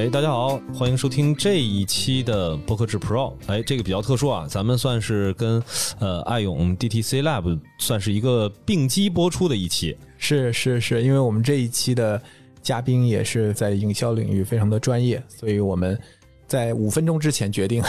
哎，大家好，欢迎收听这一期的播客制 Pro。哎，这个比较特殊啊，咱们算是跟呃爱勇 DTC Lab 算是一个并机播出的一期。是是是，因为我们这一期的嘉宾也是在营销领域非常的专业，所以我们在五分钟之前决定，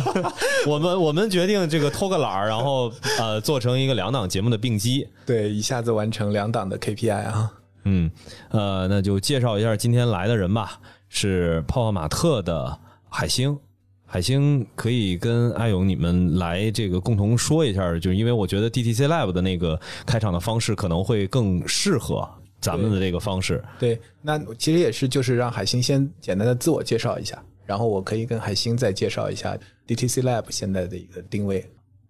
我们我们决定这个偷个懒儿，然后呃做成一个两档节目的并机。对，一下子完成两档的 KPI 啊。嗯，呃，那就介绍一下今天来的人吧。是泡泡玛特的海星，海星可以跟阿勇你们来这个共同说一下，就是因为我觉得 DTC Live 的那个开场的方式可能会更适合咱们的这个方式。对，那其实也是就是让海星先简单的自我介绍一下，然后我可以跟海星再介绍一下 DTC Live 现在的一个定位。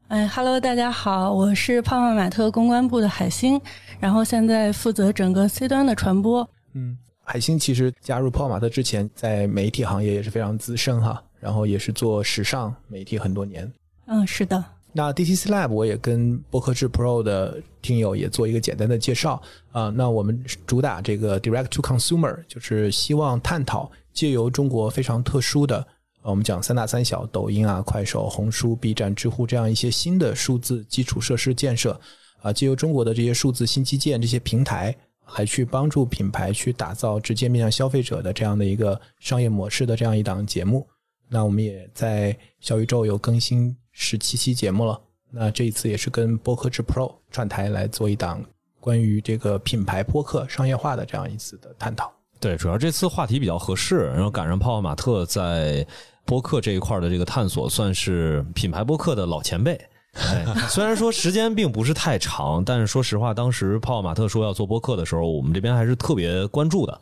哎，Hello，大家好，我是泡泡玛特公关部的海星，然后现在负责整个 C 端的传播。嗯。海星其实加入泡泡玛特之前，在媒体行业也是非常资深哈，然后也是做时尚媒体很多年。嗯，是的。那 DTC Lab 我也跟播客制 Pro 的听友也做一个简单的介绍啊。那我们主打这个 Direct to Consumer，就是希望探讨借由中国非常特殊的，我们讲三大三小，抖音啊、快手、红书、B 站、知乎这样一些新的数字基础设施建设啊，借由中国的这些数字新基建这些平台。来去帮助品牌去打造直接面向消费者的这样的一个商业模式的这样一档节目，那我们也在小宇宙有更新十七期节目了。那这一次也是跟播客制 Pro 串台来做一档关于这个品牌播客商业化的这样一次的探讨。对，主要这次话题比较合适，然后赶上泡泡玛特在播客这一块的这个探索，算是品牌播客的老前辈。哎，虽然说时间并不是太长，但是说实话，当时泡泡玛特说要做播客的时候，我们这边还是特别关注的，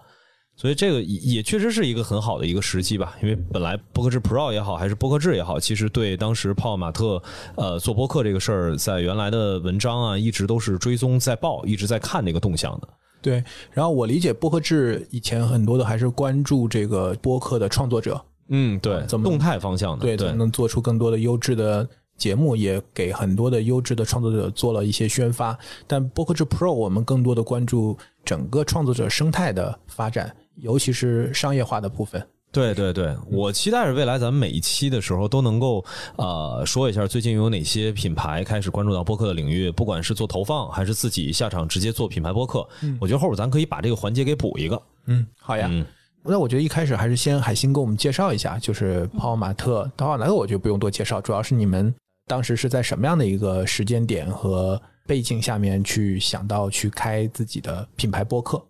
所以这个也确实是一个很好的一个时机吧。因为本来播客制 Pro 也好，还是播客制也好，其实对当时泡泡玛特呃做播客这个事儿，在原来的文章啊，一直都是追踪在报，一直在看那个动向的。对，然后我理解播客制以前很多的还是关注这个播客的创作者，嗯，对，怎么动态方向的，对，怎么能做出更多的优质的。节目也给很多的优质的创作者做了一些宣发，但播客制 Pro 我们更多的关注整个创作者生态的发展，尤其是商业化的部分。对对对，我期待着未来咱们每一期的时候都能够呃说一下最近有哪些品牌开始关注到播客的领域，不管是做投放还是自己下场直接做品牌播客。嗯，我觉得后边咱可以把这个环节给补一个。嗯，好呀。嗯，那我觉得一开始还是先海星给我们介绍一下，就是泡泡玛特、泡泡玛特，我就不用多介绍，主要是你们。当时是在什么样的一个时间点和背景下面去想到去开自己的品牌播客？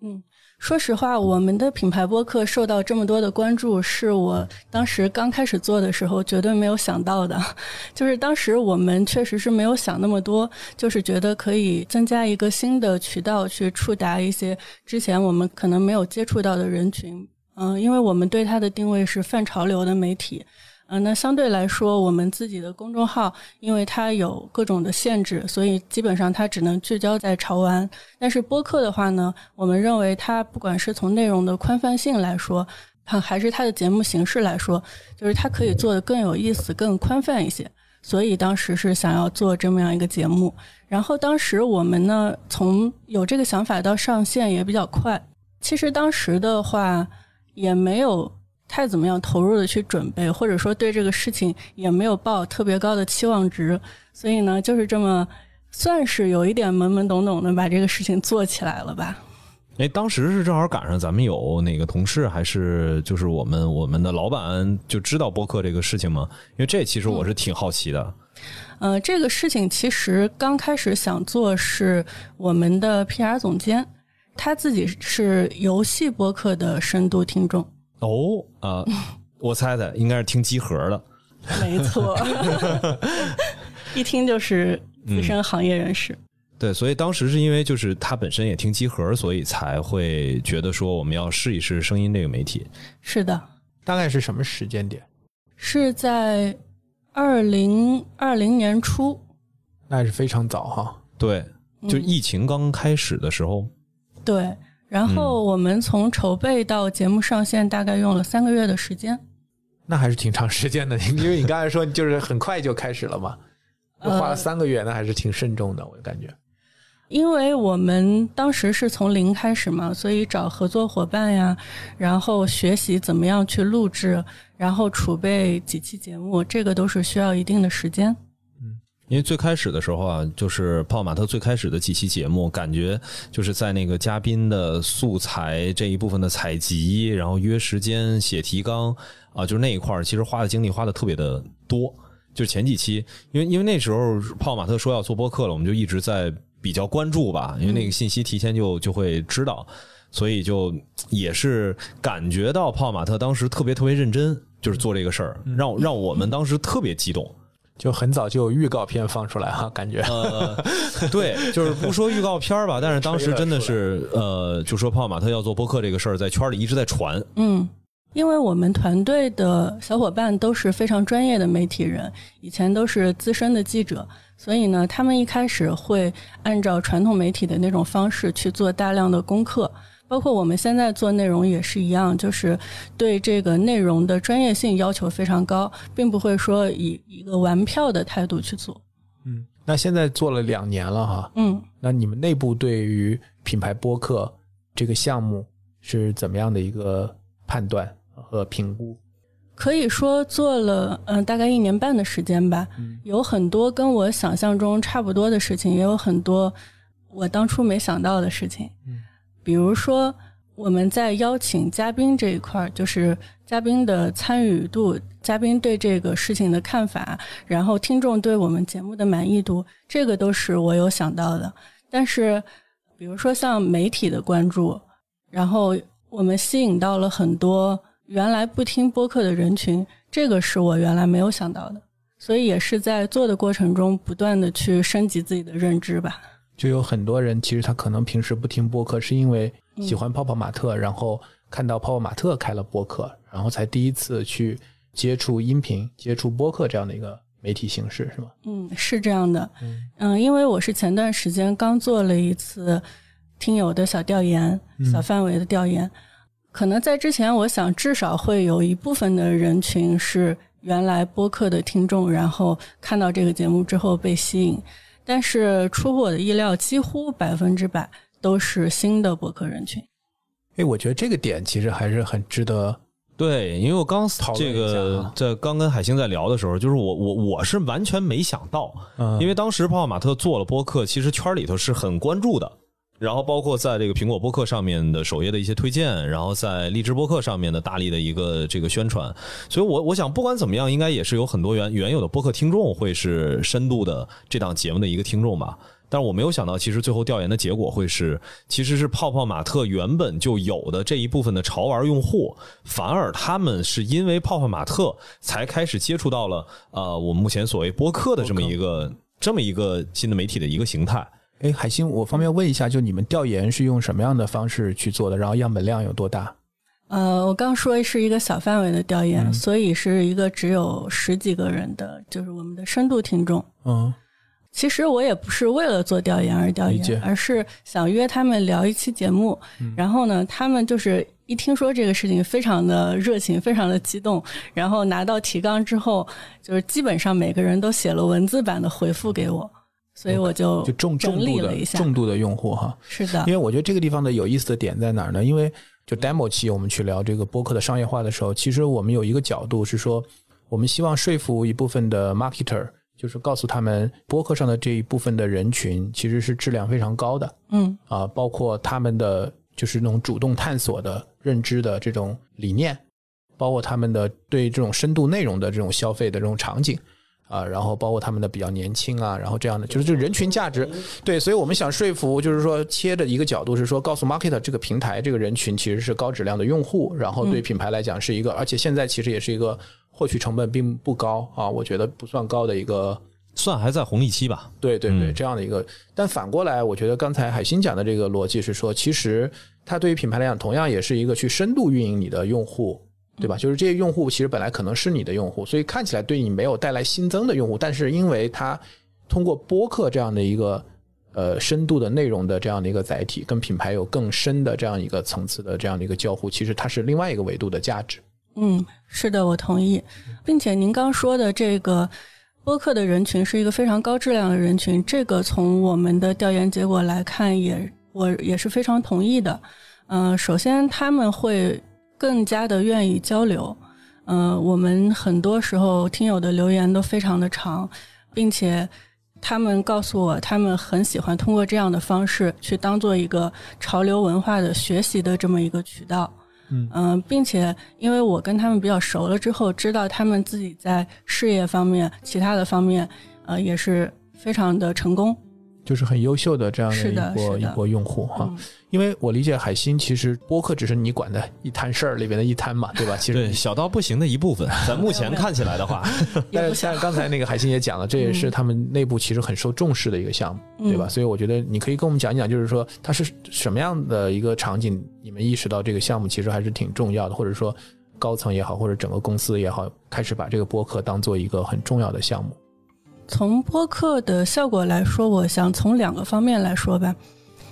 嗯，说实话，我们的品牌播客受到这么多的关注，是我当时刚开始做的时候绝对没有想到的。就是当时我们确实是没有想那么多，就是觉得可以增加一个新的渠道去触达一些之前我们可能没有接触到的人群。嗯，因为我们对它的定位是泛潮流的媒体。嗯，那相对来说，我们自己的公众号，因为它有各种的限制，所以基本上它只能聚焦在潮玩。但是播客的话呢，我们认为它不管是从内容的宽泛性来说，还是它的节目形式来说，就是它可以做的更有意思、更宽泛一些。所以当时是想要做这么样一个节目。然后当时我们呢，从有这个想法到上线也比较快。其实当时的话也没有。太怎么样投入的去准备，或者说对这个事情也没有抱特别高的期望值，所以呢，就是这么算是有一点懵懵懂懂的把这个事情做起来了吧。哎，当时是正好赶上咱们有哪个同事，还是就是我们我们的老板就知道播客这个事情吗？因为这其实我是挺好奇的。呃，这个事情其实刚开始想做是我们的 PR 总监，他自己是游戏播客的深度听众。哦，啊，我猜猜应该是听集合的，没错，一听就是资深行业人士。对，所以当时是因为就是他本身也听集合，所以才会觉得说我们要试一试声音这个媒体。是的，大概是什么时间点？是在二零二零年初，那还是非常早哈。对，就疫情刚开始的时候。对。然后我们从筹备到节目上线，大概用了三个月的时间。那还是挺长时间的，因为你刚才说就是很快就开始了嘛，花了三个月，那还是挺慎重的，我感觉。因为我们当时是从零开始嘛，所以找合作伙伴呀，然后学习怎么样去录制，然后储备几期节目，这个都是需要一定的时间。因为最开始的时候啊，就是泡马特最开始的几期节目，感觉就是在那个嘉宾的素材这一部分的采集，然后约时间写提纲啊，就是那一块儿，其实花的精力花的特别的多。就是前几期，因为因为那时候泡马特说要做播客了，我们就一直在比较关注吧，因为那个信息提前就就会知道，所以就也是感觉到泡马特当时特别特别认真，就是做这个事儿，让让我们当时特别激动。就很早就有预告片放出来哈，感觉呃，对，就是不说预告片儿吧，但是当时真的是 呃，就说泡玛特要做播客这个事儿，在圈里一直在传。嗯，因为我们团队的小伙伴都是非常专业的媒体人，以前都是资深的记者，所以呢，他们一开始会按照传统媒体的那种方式去做大量的功课。包括我们现在做内容也是一样，就是对这个内容的专业性要求非常高，并不会说以一个玩票的态度去做。嗯，那现在做了两年了哈，嗯，那你们内部对于品牌播客这个项目是怎么样的一个判断和评估？可以说做了嗯、大概一年半的时间吧，有很多跟我想象中差不多的事情，也有很多我当初没想到的事情。嗯比如说我们在邀请嘉宾这一块儿，就是嘉宾的参与度、嘉宾对这个事情的看法，然后听众对我们节目的满意度，这个都是我有想到的。但是，比如说像媒体的关注，然后我们吸引到了很多原来不听播客的人群，这个是我原来没有想到的。所以也是在做的过程中，不断的去升级自己的认知吧。就有很多人其实他可能平时不听播客，是因为喜欢泡泡玛特，然后看到泡泡玛特开了播客，然后才第一次去接触音频、接触播客这样的一个媒体形式，是吗？嗯，是这样的。嗯因为我是前段时间刚做了一次听友的小调研，小范围的调研。可能在之前，我想至少会有一部分的人群是原来播客的听众，然后看到这个节目之后被吸引。但是出乎我的意料，几乎百分之百都是新的博客人群。哎，我觉得这个点其实还是很值得。对，因为我刚这个啊在刚跟海星在聊的时候，就是我我我是完全没想到，嗯因为当时泡泡玛特做了播客，其实圈里头是很关注的。然后包括在这个苹果播客上面的首页的一些推荐，然后在荔枝播客上面的大力的一个这个宣传，所以我我想不管怎么样，应该也是有很多原原有的播客听众会是深度的这档节目的一个听众吧。但是我没有想到，其实最后调研的结果会是，其实是泡泡玛特原本就有的这一部分的潮玩用户，反而他们是因为泡泡玛特才开始接触到了呃我们目前所谓播客的这么一个这么一个新的媒体的一个形态。哎，海星，我方便问一下，就你们调研是用什么样的方式去做的？然后样本量有多大？呃，我刚说是一个小范围的调研，所以是一个只有十几个人的，就是我们的深度听众。嗯其实我也不是为了做调研而调研，而是想约他们聊一期节目。然后呢，他们就是一听说这个事情，非常的热情，非常的激动。然后拿到提纲之后，就是基本上每个人都写了文字版的回复给我，所以我就就重重度的。重度的用户哈。是的因为，我觉得这个地方的有意思的点在哪儿呢？因为就 demo 期我们去聊这个播客的商业化的时候，其实我们有一个角度是说，我们希望说服一部分的 marketer，就是告诉他们播客上的这一部分的人群其实是质量非常高的嗯啊，包括他们的就是那种主动探索的认知的这种理念，包括他们的对这种深度内容的这种消费的这种场景。啊，然后包括他们的比较年轻啊，然后这样的就是这人群价值，对，所以我们想说服，就是说切的一个角度是说，告诉 market 这个平台这个人群其实是高质量的用户，然后对品牌来讲是一个，而且现在其实也是一个获取成本并不高啊，我觉得不算高的一个算还在红利期吧。对对对，嗯这样的一个。但反过来，我觉得刚才海星讲的这个逻辑是说，其实它对于品牌来讲，同样也是一个去深度运营你的用户，对吧？就是这些用户其实本来可能是你的用户，所以看起来对你没有带来新增的用户，但是因为它通过播客这样的一个呃深度的内容的这样的一个载体，跟品牌有更深的这样一个层次的这样的一个交互，其实它是另外一个维度的价值。嗯，是的，我同意，并且您刚说的这个，播客的人群是一个非常高质量的人群，这个从我们的调研结果来看，也我也是非常同意的。嗯、首先他们会更加的愿意交流。嗯、我们很多时候听友的留言都非常的长，并且他们告诉我，他们很喜欢通过这样的方式去当做一个潮流文化的学习的这么一个渠道。嗯并且因为我跟他们比较熟了之后，知道他们自己在事业方面、其他的方面，呃，也是非常的成功。就是很优秀的这样的一波的一波用户哈。嗯因为我理解海星其实播客只是你管的一摊事儿里边的一摊嘛，对吧？其实对，小到不行的一部分。咱目前看起来的话，但是像刚才那个海星也讲了，这也是他们内部其实很受重视的一个项目，嗯对吧？所以我觉得你可以跟我们讲一讲，就是说它是什么样的一个场景，你们意识到这个项目其实还是挺重要的，或者说高层也好，或者整个公司也好，开始把这个播客当做一个很重要的项目。从播客的效果来说，我想从两个方面来说吧，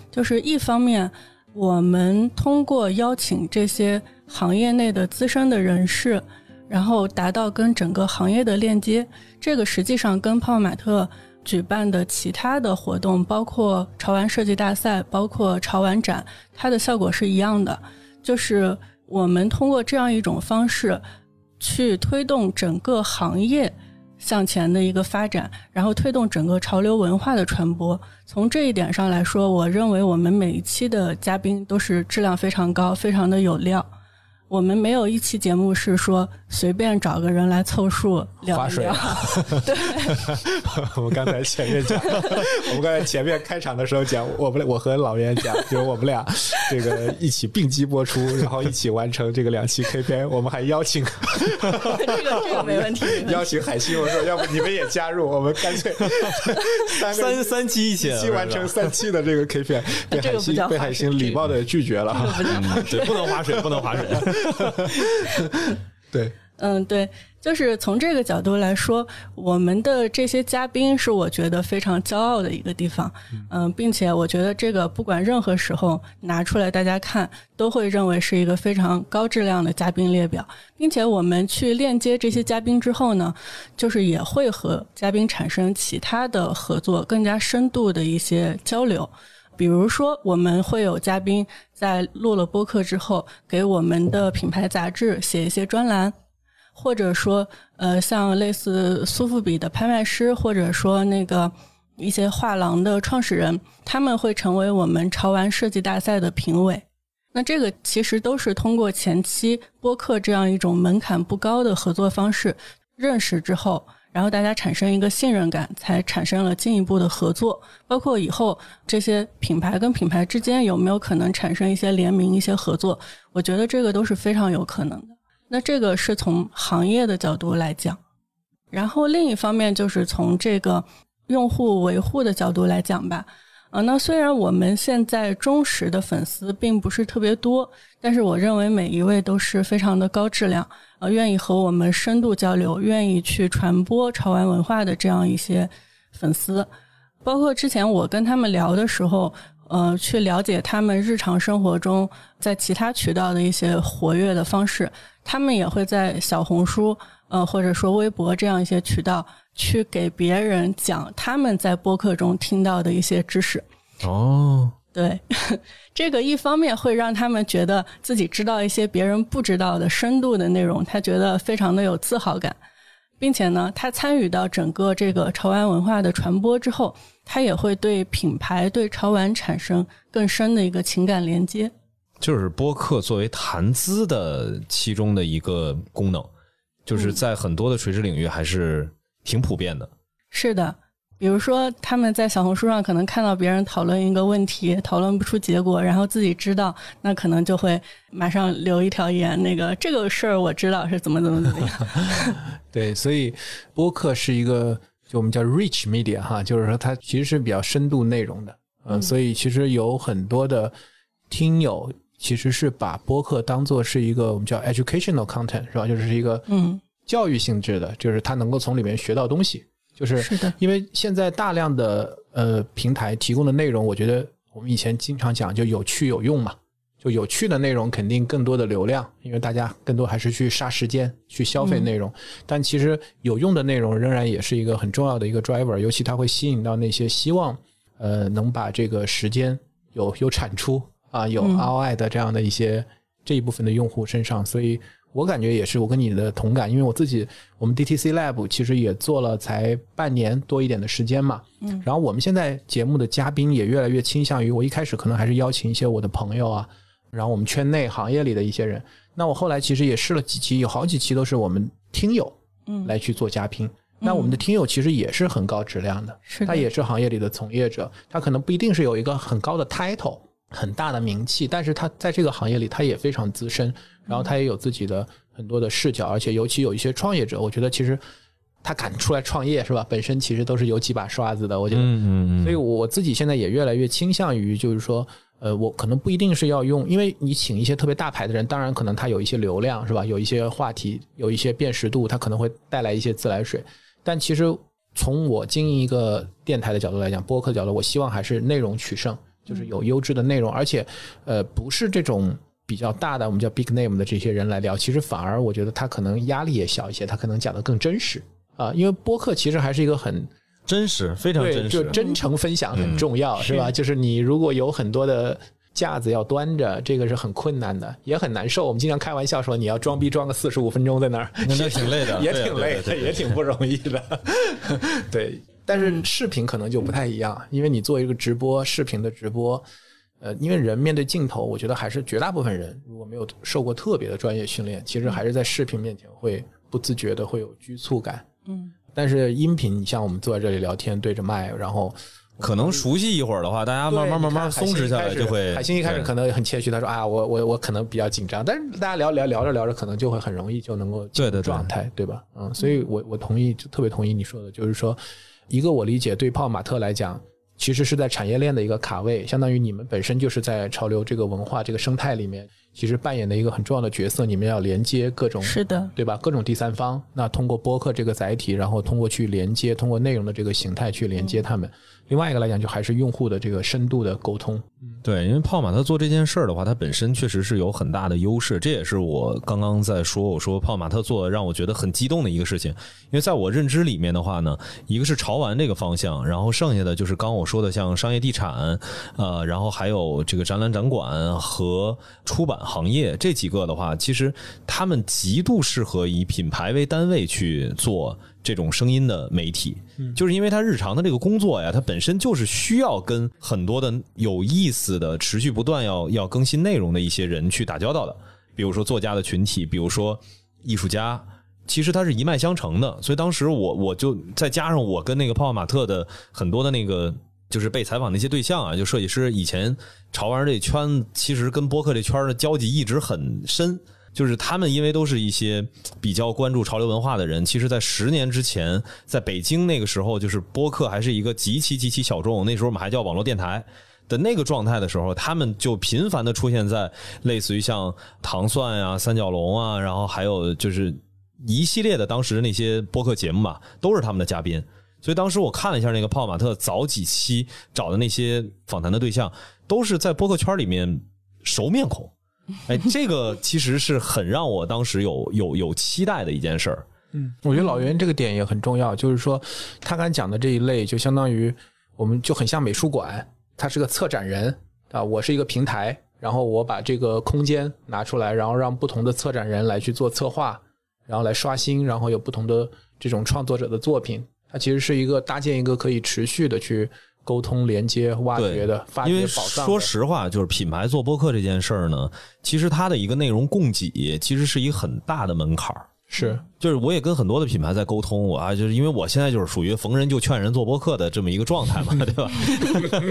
就是一方面，我们通过邀请这些行业内的资深的人士，然后达到跟整个行业的链接。这个实际上跟泡泡玛特举办的其他的活动，包括潮玩设计大赛，包括潮玩展，它的效果是一样的，就是我们通过这样一种方式去推动整个行业。向前的一个发展，然后推动整个潮流文化的传播。从这一点上来说，我认为我们每一期的嘉宾都是质量非常高，非常的有料。我们没有一期节目是说随便找个人来凑数聊划水一聊，我们刚才前面讲，我们刚才前面开场的时候讲，我们我和老袁讲，就是我们俩这个一起并机播出，然后一起完成这个两期 KPI，我们还邀请这个这个没问题。邀请海星，我说要不你们也加入，我们干脆三三三期一起一期完成三期的这个 KPI，被海这个被海星礼貌的拒绝了。对，不能划水，不能划水。对，嗯，对，就是从这个角度来说，我们的这些嘉宾是我觉得非常骄傲的一个地方。嗯，并且我觉得这个不管任何时候拿出来大家看，都会认为是一个非常高质量的嘉宾列表，并且我们去链接这些嘉宾之后呢，就是也会和嘉宾产生其他的合作，更加深度的一些交流。比如说，我们会有嘉宾在录了播客之后，给我们的品牌杂志写一些专栏，或者说，呃，像类似苏富比的拍卖师，或者说那个一些画廊的创始人，他们会成为我们潮玩设计大赛的评委。那这个其实都是通过前期播客这样一种门槛不高的合作方式认识之后，然后大家产生一个信任感，才产生了进一步的合作。包括以后这些品牌跟品牌之间有没有可能产生一些联名、一些合作，我觉得这个都是非常有可能的。那这个是从行业的角度来讲，然后另一方面就是从这个用户维护的角度来讲吧。啊，那虽然我们现在忠实的粉丝并不是特别多，但是我认为每一位都是非常的高质量，呃，愿意和我们深度交流，愿意去传播潮玩文化的这样一些粉丝。包括之前我跟他们聊的时候，呃，去了解他们日常生活中在其他渠道的一些活跃的方式，他们也会在小红书，呃，或者说微博这样一些渠道去给别人讲他们在播客中听到的一些知识。哦，对，这个一方面会让他们觉得自己知道一些别人不知道的深度的内容，他觉得非常的有自豪感，并且呢，他参与到整个这个潮玩文化的传播之后，他也会对品牌、对潮玩产生更深的一个情感连接。就是播客作为谈资的其中的一个功能，就是在很多的垂直领域还是挺普遍的。是的，比如说他们在小红书上可能看到别人讨论一个问题，讨论不出结果，然后自己知道，那可能就会马上留一条言，那个这个事儿我知道是怎么怎么怎么样。对，所以播客是一个就我们叫 rich media 哈，就是说它其实是比较深度内容的，嗯，所以其实有很多的听友其实是把播客当做是一个我们叫 educational content 是吧？就是一个嗯，教育性质的，就是他能够从里面学到东西，就是是的，因为现在大量的呃平台提供的内容，我觉得我们以前经常讲就有趣有用嘛，就有趣的内容肯定更多的流量，因为大家更多还是去杀时间去消费内容。但其实有用的内容仍然也是一个很重要的一个 driver，尤其它会吸引到那些希望呃能把这个时间有有产出啊有 ROI 的这样的一些这一部分的用户身上。所以我感觉也是我跟你的同感，因为我自己我们 DTC Lab 其实也做了才半年多一点的时间嘛。嗯。然后我们现在节目的嘉宾也越来越倾向于，我一开始可能还是邀请一些我的朋友啊。然后我们圈内行业里的一些人，那我后来其实也试了几期，有好几期都是我们听友，嗯，来去做嘉宾。那我们的听友其实也是很高质量的，是他也是行业里的从业者，他可能不一定是有一个很高的 title、很大的名气，但是他在这个行业里他也非常资深，然后他也有自己的很多的视角，而且尤其有一些创业者，我觉得其实他敢出来创业是吧？本身其实都是有几把刷子的，我觉得，嗯嗯嗯。所以我自己现在也越来越倾向于就是说。呃，我可能不一定是要用，因为你请一些特别大牌的人，当然可能他有一些流量，是吧？有一些话题，有一些辨识度，他可能会带来一些自来水。但其实从我经营一个电台的角度来讲，播客的角度，我希望还是内容取胜，就是有优质的内容，而且呃，不是这种比较大的我们叫 big name 的这些人来聊，其实反而我觉得他可能压力也小一些，他可能讲的更真实啊，因为播客其实还是一个很。真实，非常真实，就真诚分享很重要，是吧？就是你如果有很多的架子要端着，这个是很困难的，也很难受。我们经常开玩笑说，你要装逼装个四十五分钟在那儿，那挺累的，也挺累的，也挺不容易的。对，但是视频可能就不太一样，因为你做一个直播，视频的直播，呃，因为人面对镜头，我觉得还是绝大部分人如果没有受过特别的专业训练，其实还是在视频面前会不自觉的会有拘促感。嗯。但是音频，你像我们坐在这里聊天，对着麦，然后可能熟悉一会儿的话，大家慢慢慢慢松弛下来就会。海星一开始可能很谦虚，他说：“啊，我我我可能比较紧张。”但是大家聊聊聊着聊着，可能就会很容易就能够进入状态，对吧？嗯，所以我我同意，就特别同意你说的，就是说，一个我理解对泡玛特来讲，其实是在产业链的一个卡位，相当于你们本身就是在潮流这个文化这个生态里面。其实扮演的一个很重要的角色，你们要连接各种是的，对吧？各种第三方，那通过播客这个载体，然后通过去连接，通过内容的这个形态去连接他们。另外一个来讲，就还是用户的这个深度的沟通。对，因为泡马特做这件事儿的话，它本身确实是有很大的优势。这也是我刚刚在说，我说泡马特做让我觉得很激动的一个事情。因为在我认知里面的话呢，一个是潮玩这个方向，然后剩下的就是刚我说的像商业地产，呃，然后还有这个展览展馆和出版行业这几个的话，其实他们极度适合以品牌为单位去做。这种声音的媒体，就是因为他日常的这个工作呀，他本身就是需要跟很多的有意思的、持续不断要要更新内容的一些人去打交道的。比如说作家的群体，比如说艺术家，其实它是一脉相承的。所以当时我我就再加上我跟那个泡泡玛特的很多的那个就是被采访那些对象啊，就设计师以前潮玩这圈，其实跟播客这圈的交集一直很深。就是他们，因为都是一些比较关注潮流文化的人，其实，在十年之前，在北京那个时候，就是播客还是一个极其极其小众，那时候我们还叫网络电台的那个状态的时候，他们就频繁的出现在类似于像糖蒜呀、三角龙啊，然后还有就是一系列的当时那些播客节目嘛，都是他们的嘉宾。所以当时我看了一下那个泡马特早几期找的那些访谈的对象，都是在播客圈里面熟面孔。哎，这个其实是很让我当时有有有期待的一件事儿。嗯，我觉得老袁这个点也很重要，就是说他刚才讲的这一类，就相当于我们就很像美术馆，他是个策展人啊，我是一个平台，然后我把这个空间拿出来，然后让不同的策展人来去做策划，然后来刷新，然后有不同的这种创作者的作品，它其实是一个搭建一个可以持续的去。沟通、连接、挖掘的，因为说实话，就是品牌做播客这件事儿呢，其实它的一个内容供给，其实是一个很大的门槛儿。是，就是我也跟很多的品牌在沟通，我啊，就是因为我现在就是属于逢人就劝人做播客的这么一个状态嘛，对吧？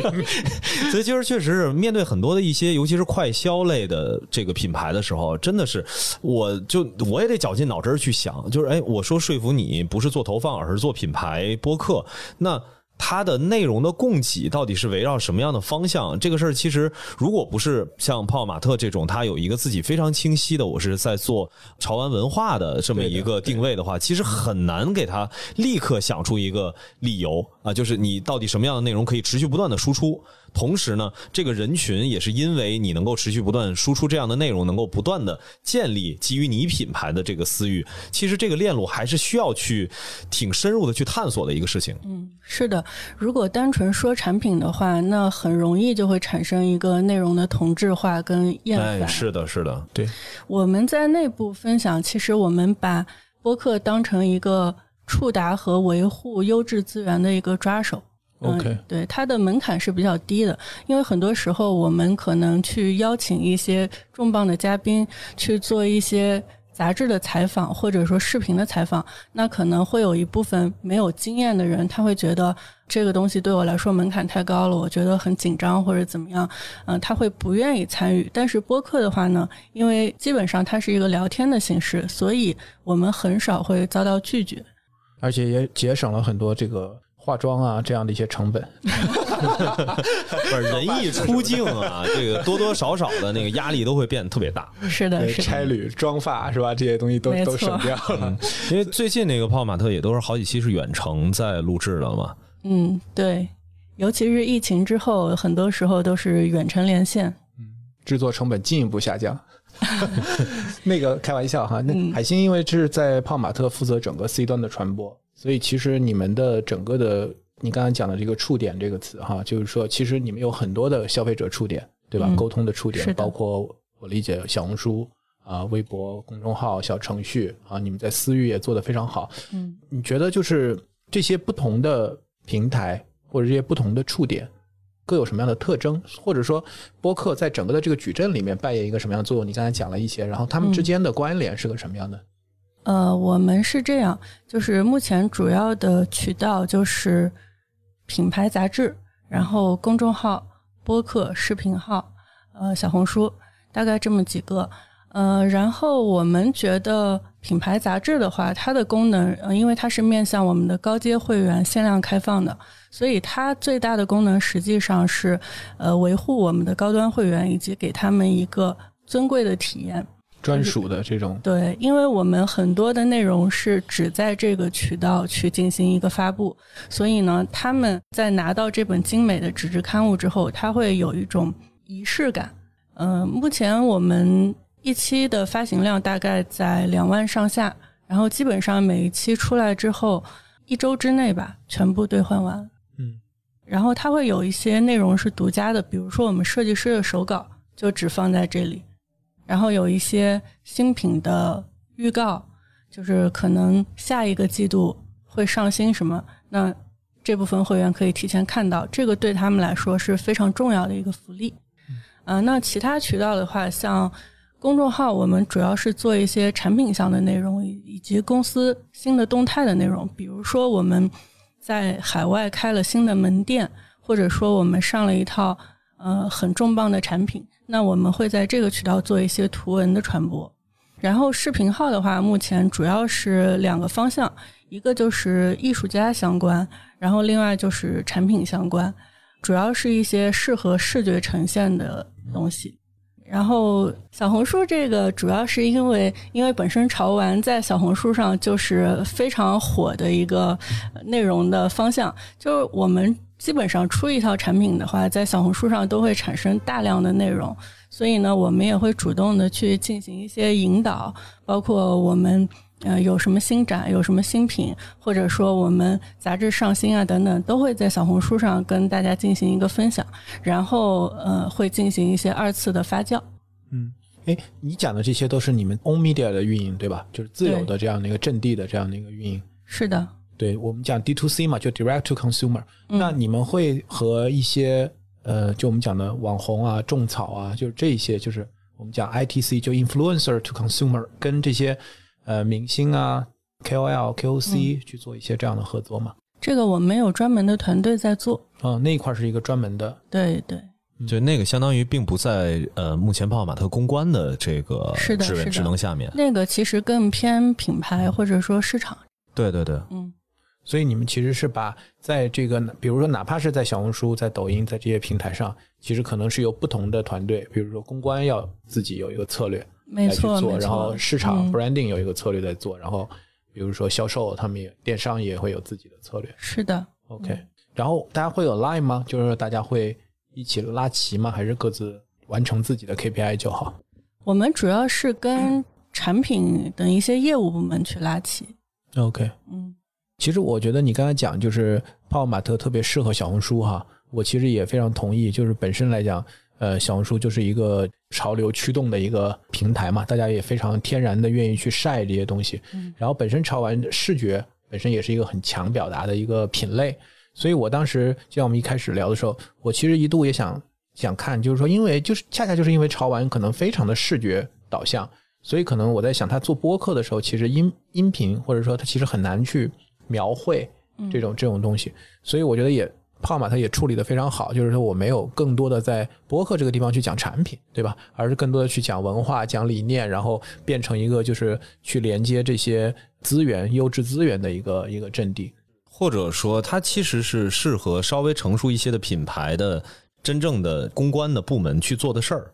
所以其实确实是面对很多的一些，尤其是快消类的这个品牌的时候，真的是，我就我也得绞尽脑汁去想，就是哎，我说说服你不是做投放，而是做品牌播客，那。它的内容的供给到底是围绕什么样的方向？这个事儿其实，如果不是像泡马特这种，它有一个自己非常清晰的，我是在做潮玩文化的这么一个定位的话，其实很难给他立刻想出一个理由啊，就是你到底什么样的内容可以持续不断的输出。同时呢，这个人群也是因为你能够持续不断输出这样的内容，能够不断的建立基于你品牌的这个私域。其实这个链路还是需要去挺深入的去探索的一个事情。嗯，是的。如果单纯说产品的话，那很容易就会产生一个内容的同质化跟厌烦。哎，是的，是的，对。我们在内部分享，其实我们把播客当成一个触达和维护优质资源的一个抓手。OK，对它的门槛是比较低的，因为很多时候我们可能去邀请一些重磅的嘉宾去做一些杂志的采访，或者说视频的采访，那可能会有一部分没有经验的人，他会觉得这个东西对我来说门槛太高了，我觉得很紧张或者怎么样，嗯，他会不愿意参与。但是播客的话呢，因为基本上它是一个聊天的形式，所以我们很少会遭到拒绝，而且也节省了很多这个。化妆啊，这样的一些成本，不是人一出镜啊，这个多多少少的那个压力都会变得特别大。是的，差旅、妆发是吧？这些东西都都省掉了。因为最近那个泡泡玛特也都是好几期是远程在录制的嘛。嗯，对，尤其是疫情之后，很多时候都是远程连线，嗯，制作成本进一步下降。那个开玩笑哈，那海星因为这是在泡玛特负责整个 C 端的传播。所以其实你们的整个的，你刚才讲的这个触点这个词哈，就是说其实你们有很多的消费者触点，对吧？沟通的触点，包括我理解小红书啊、微博、公众号、小程序啊，你们在私域也做得非常好。嗯，你觉得就是这些不同的平台或者这些不同的触点各有什么样的特征？或者说播客在整个的这个矩阵里面扮演一个什么样的作用？你刚才讲了一些，然后他们之间的关联是个什么样的？呃，我们是这样，就是目前主要的渠道就是品牌杂志，然后公众号、播客、视频号，呃，小红书，大概这么几个。呃，然后我们觉得品牌杂志的话，它的功能，呃，因为它是面向我们的高阶会员限量开放的，所以它最大的功能实际上是，呃，维护我们的高端会员以及给他们一个尊贵的体验。专属的这种对，因为我们很多的内容是只在这个渠道去进行一个发布，所以呢，他们在拿到这本精美的纸质刊物之后，他会有一种仪式感。嗯，目前我们一期的发行量大概在两万上下，然后基本上每一期出来之后，一周之内吧，全部兑换完。嗯，然后它会有一些内容是独家的，比如说我们设计师的手稿就只放在这里。然后有一些新品的预告，就是可能下一个季度会上新什么，那这部分会员可以提前看到，这个对他们来说是非常重要的一个福利。嗯，那其他渠道的话，像公众号，我们主要是做一些产品项的内容，以及公司新的动态的内容，比如说我们在海外开了新的门店，或者说我们上了一套呃很重磅的产品。那我们会在这个渠道做一些图文的传播，然后视频号的话，目前主要是两个方向，一个就是艺术家相关，然后另外就是产品相关，主要是一些适合视觉呈现的东西。然后小红书这个主要是因为，因为本身潮玩在小红书上就是非常火的一个内容的方向，就是我们。基本上出一套产品的话，在小红书上都会产生大量的内容，所以呢，我们也会主动的去进行一些引导，包括我们呃有什么新展、有什么新品，或者说我们杂志上新啊等等，都会在小红书上跟大家进行一个分享，然后呃会进行一些二次的发酵。嗯，哎，你讲的这些都是你们 On Media 的运营对吧？就是自有的这样的一个阵地的这样的一个运营。是的。对我们讲 D to C 嘛，就 Direct to Consumer。那你们会和一些呃，就我们讲的网红啊、种草啊，就是这一些，就是我们讲 ITC，就 Influencer to Consumer，跟这些呃明星啊、KOL、KOC 去做一些这样的合作吗？这个我们没有专门的团队在做。啊，那一块是一个专门的。对对，就那个相当于并不在呃目前泡泡玛特公关的这个是的职能下面。那个其实更偏品牌或者说市场。对对对，嗯。所以你们其实是把在这个，比如说哪怕是在小红书、在抖音、在这些平台上，其实可能是由不同的团队，比如说公关要自己有一个策略来去做，然后市场 branding 有一个策略在做，然后比如说销售，他们也电商也会有自己的策略。是的，OK。然后大家会有 line 吗？就是说大家会一起拉齐吗？还是各自完成自己的 KPI 就好？我们主要是跟产品等一些业务部门去拉齐。OK，嗯，其实我觉得你刚才讲就是泡泡玛特特别适合小红书哈，我其实也非常同意。就是本身来讲，呃，小红书就是一个潮流驱动的一个平台嘛，大家也非常天然的愿意去晒这些东西。嗯然后本身潮玩视觉本身也是一个很强表达的一个品类，所以我当时就像我们一开始聊的时候，我其实一度也想想看，就是说，因为就是恰恰就是因为潮玩可能非常的视觉导向，所以可能我在想，他做播客的时候，其实音音频或者说他其实很难去描绘这种、这种东西，所以我觉得也胖马他也处理的非常好，就是说我没有更多的在播客这个地方去讲产品，对吧？而是更多的去讲文化、讲理念，然后变成一个就是去连接这些资源、优质资源的一个一个阵地。或者说它其实是适合稍微成熟一些的品牌的真正的公关的部门去做的事儿。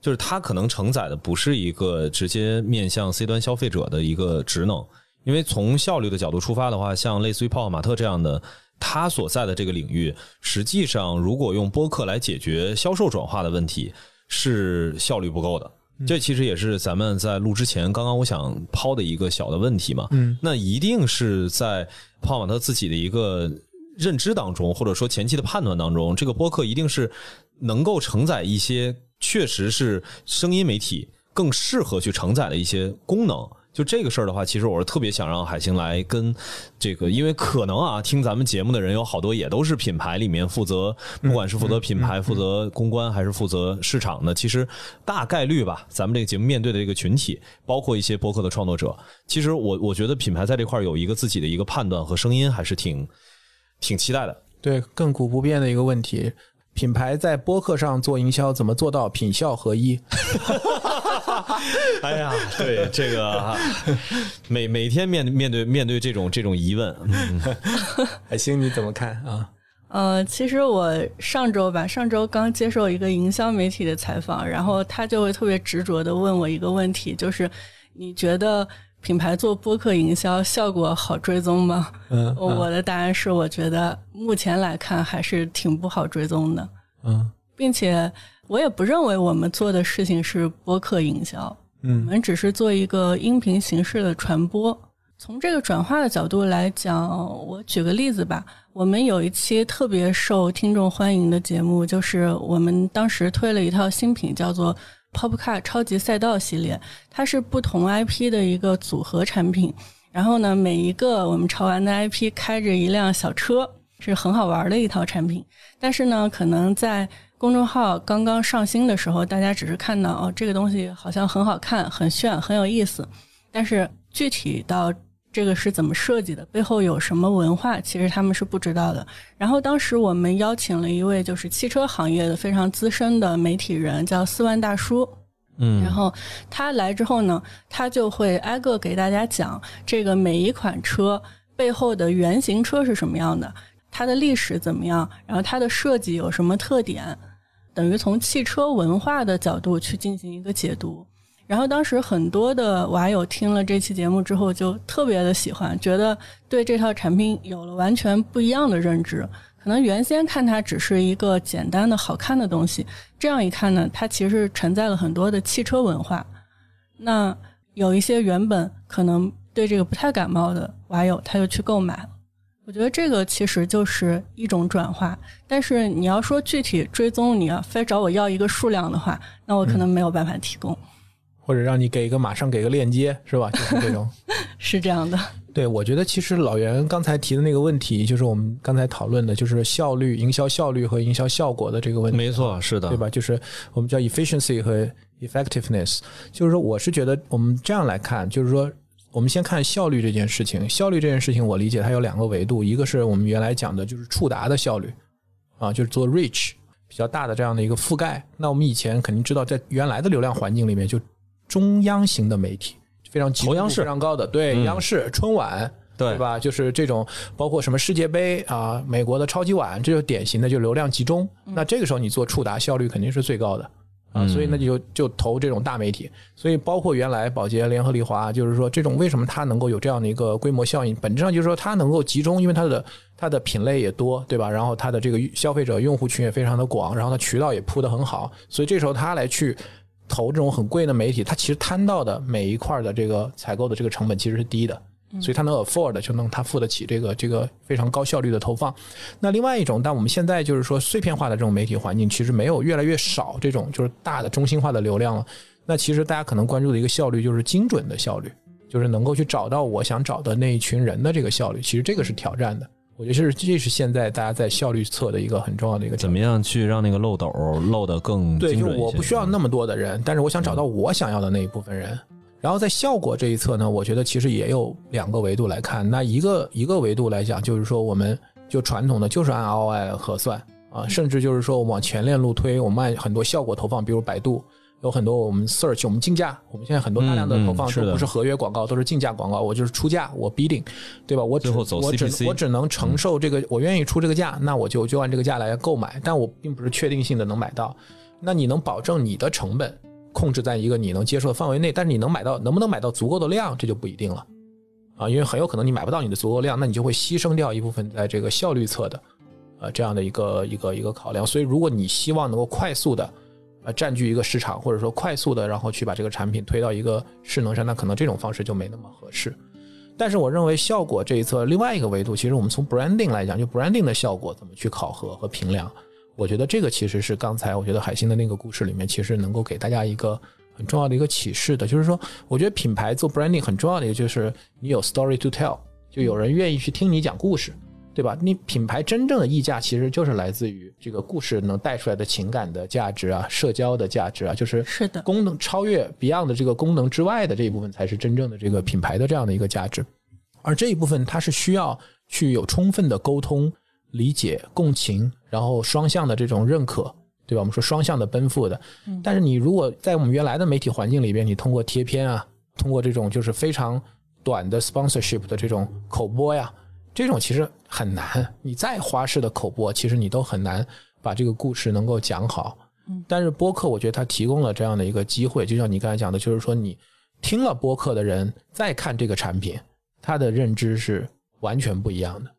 就是它可能承载的不是一个直接面向 C 端消费者的一个职能，因为从效率的角度出发的话，像类似于泡泡玛特这样的，它所在的这个领域，实际上如果用播客来解决销售转化的问题，是效率不够的。这其实也是咱们在录之前，刚刚我想抛的一个小的问题嘛。嗯，那一定是在泡泡玛特自己的一个认知当中，或者说前期的判断当中，这个播客一定是能够承载一些确实是声音媒体更适合去承载的一些功能。就这个事儿的话，其实我是特别想让海星来跟这个，因为可能啊，听咱们节目的人有好多也都是品牌里面负责，不管是负责品牌、负责公关还是负责市场的，其实大概率吧，咱们这个节目面对的这个群体，包括一些播客的创作者，其实我我觉得品牌在这块儿有一个自己的一个判断和声音，还是挺挺期待的。对，亘古不变的一个问题。品牌在播客上做营销，怎么做到品效合一？哎呀，对这个啊每每天面面对面对这种这种疑问，嗯 海星你怎么看啊？呃，其实我上周吧，上周刚接受一个营销媒体的采访，然后他就会特别执着的问我一个问题，就是你觉得品牌做播客营销效果好追踪吗？嗯我的答案是，我觉得目前来看还是挺不好追踪的，嗯并且我也不认为我们做的事情是播客营销，我嗯们只是做一个音频形式的传播。从这个转化的角度来讲，我举个例子吧。我们有一期特别受听众欢迎的节目，就是我们当时推了一套新品，叫做 Popcar 超级赛道系列，它是不同 IP 的一个组合产品。然后呢，每一个我们潮玩的 IP 开着一辆小车，是很好玩的一套产品。但是呢，可能在公众号刚刚上新的时候，大家只是看到哦，这个东西好像很好看、很炫、很有意思，但是具体到这个是怎么设计的，背后有什么文化，其实他们是不知道的。然后当时我们邀请了一位就是汽车行业的非常资深的媒体人，叫四万大叔。嗯然后他来之后呢，他就会挨个给大家讲这个每一款车背后的原型车是什么样的，它的历史怎么样，然后它的设计有什么特点，等于从汽车文化的角度去进行一个解读。然后当时很多的网友听了这期节目之后，就特别的喜欢，觉得对这套产品有了完全不一样的认知。可能原先看它只是一个简单的好看的东西，这样一看呢，它其实承载了很多的汽车文化。那有一些原本可能对这个不太感冒的网友，他就去购买。我觉得这个其实就是一种转化，但是你要说具体追踪，你要非找我要一个数量的话，那我可能没有办法提供。或者让你给一个马上给个链接，是吧？就是这种。是这样的，对，我觉得其实老袁刚才提的那个问题，就是我们刚才讨论的，就是效率、营销效率和营销效果的这个问题。没错，是的，对？吧？就是我们叫 efficiency 和 effectiveness，就是说，我是觉得我们这样来看，就是说，我们先看效率这件事情。效率这件事情，我理解它有两个维度，一个是我们原来讲的就是触达的效率，啊，就是做 reach 比较大的这样的一个覆盖。那我们以前肯定知道，在原来的流量环境里面，就中央型的媒体非常集中非常高的，对，嗯央视、春晚。对对吧？就是这种，包括什么世界杯啊、美国的超级碗，这就典型的就流量集中。那这个时候你做触达效率肯定是最高的啊，所以那就就投这种大媒体。所以包括原来宝洁、联合利华，就是说这种为什么它能够有这样的一个规模效应，本质上就是说它能够集中，因为它的它的品类也多，对吧？然后它的这个消费者用户群也非常的广，然后它渠道也铺得很好，所以这时候它来去投这种很贵的媒体，它其实摊到的每一块的这个采购的这个成本其实是低的。所以它能 afford 就能它付得起这个这个非常高效率的投放。那另外一种，但我们现在就是说碎片化的这种媒体环境，其实没有越来越少这种就是大的中心化的流量了。那其实大家可能关注的一个效率就是精准的效率，就是能够去找到我想找的那一群人的这个效率。其实这个是挑战的。我觉得是这是现在大家在效率侧的一个很重要的一个。怎么样去让那个漏斗漏得更对？就是我不需要那么多的人，但是我想找到我想要的那一部分人。然后在效果这一侧呢，我觉得其实也有两个维度来看。那一个一个维度来讲，就是说我们就传统的就是按 ROI 核算啊，甚至就是说往前链路推，我们按很多效果投放，比如百度有很多我们 search，我们竞价，我们现在很多大量的投放都不是合约广告，都是竞价广告，我就是出价，我 bidding，对吧？我只我只我只能承受这个，我愿意出这个价，那我就就按这个价来购买，但我并不是确定性的能买到。那你能保证你的成本？控制在一个你能接受的范围内，但是你能买到能不能买到足够的量，这就不一定了，啊，因为很有可能你买不到你的足够量，那你就会牺牲掉一部分在这个效率侧的，呃，这样的一个一个一个考量。所以，如果你希望能够快速的，呃，占据一个市场，或者说快速的，然后去把这个产品推到一个势能上，那可能这种方式就没那么合适。但是，我认为效果这一侧另外一个维度，其实我们从 branding 来讲，就 branding 的效果怎么去考核和评量。我觉得这个其实是刚才我觉得海星的那个故事里面，其实能够给大家一个很重要的一个启示的，就是说，我觉得品牌做 branding 很重要的一个就是你有 story to tell，就有人愿意去听你讲故事，对吧？你品牌真正的溢价其实就是来自于这个故事能带出来的情感的价值啊，社交的价值啊，就是是的功能超越 Beyond 的这个功能之外的这一部分才是真正的这个品牌的这样的一个价值，而这一部分它是需要去有充分的沟通。理解、共情，然后双向的这种认可，对吧？我们说双向的奔赴的。但是你如果在我们原来的媒体环境里边，你通过贴片啊，通过这种就是非常短的 sponsorship 的这种口播呀，这种其实很难。你再花式的口播，其实你都很难把这个故事能够讲好。但是播客，我觉得它提供了这样的一个机会，就像你刚才讲的，就是说你听了播客的人再看这个产品，他的认知是完全不一样的。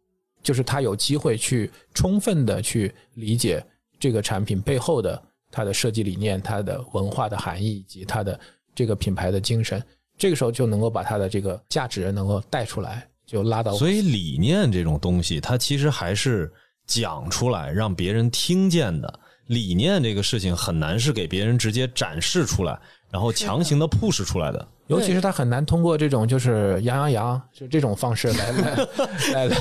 就是他有机会去充分的去理解这个产品背后的它的设计理念、它的文化的含义以及它的这个品牌的精神，这个时候就能够把它的这个价值能够带出来，就拉到。所以理念这种东西，它其实还是讲出来让别人听见的。理念这个事情很难是给别人直接展示出来，然后强行的 push 出来的。尤其是他很难通过这种就是羊羊羊就这种方式来来来来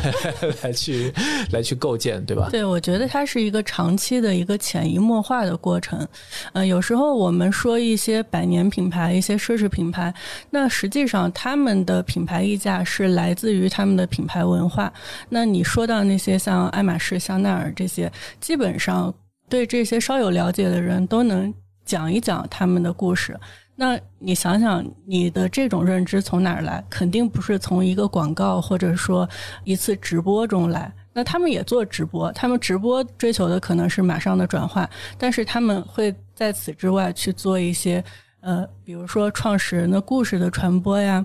来去来去构建，对吧？对，我觉得它是一个长期的一个潜移默化的过程。嗯，有时候我们说一些百年品牌、一些奢侈品牌，那实际上他们的品牌溢价是来自于他们的品牌文化。那你说到那些像爱马仕、香奈儿这些，基本上对这些稍有了解的人都能讲一讲他们的故事。那你想想，你的这种认知从哪儿来？肯定不是从一个广告或者说一次直播中来。那他们也做直播，他们直播追求的可能是马上的转化，但是他们会在此之外去做一些，呃，比如说创始人的故事的传播呀。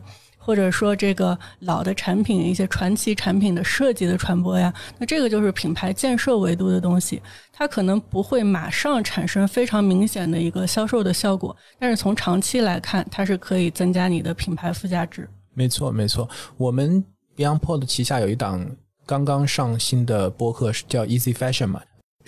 或者说这个老的产品一些传奇产品的设计的传播呀，那这个就是品牌建设维度的东西，它可能不会马上产生非常明显的一个销售的效果，但是从长期来看，它是可以增加你的品牌附加值。没错，没错。我们 BeyondPod 旗下有一档刚刚上新的播客，是叫 Easy Fashion 嘛。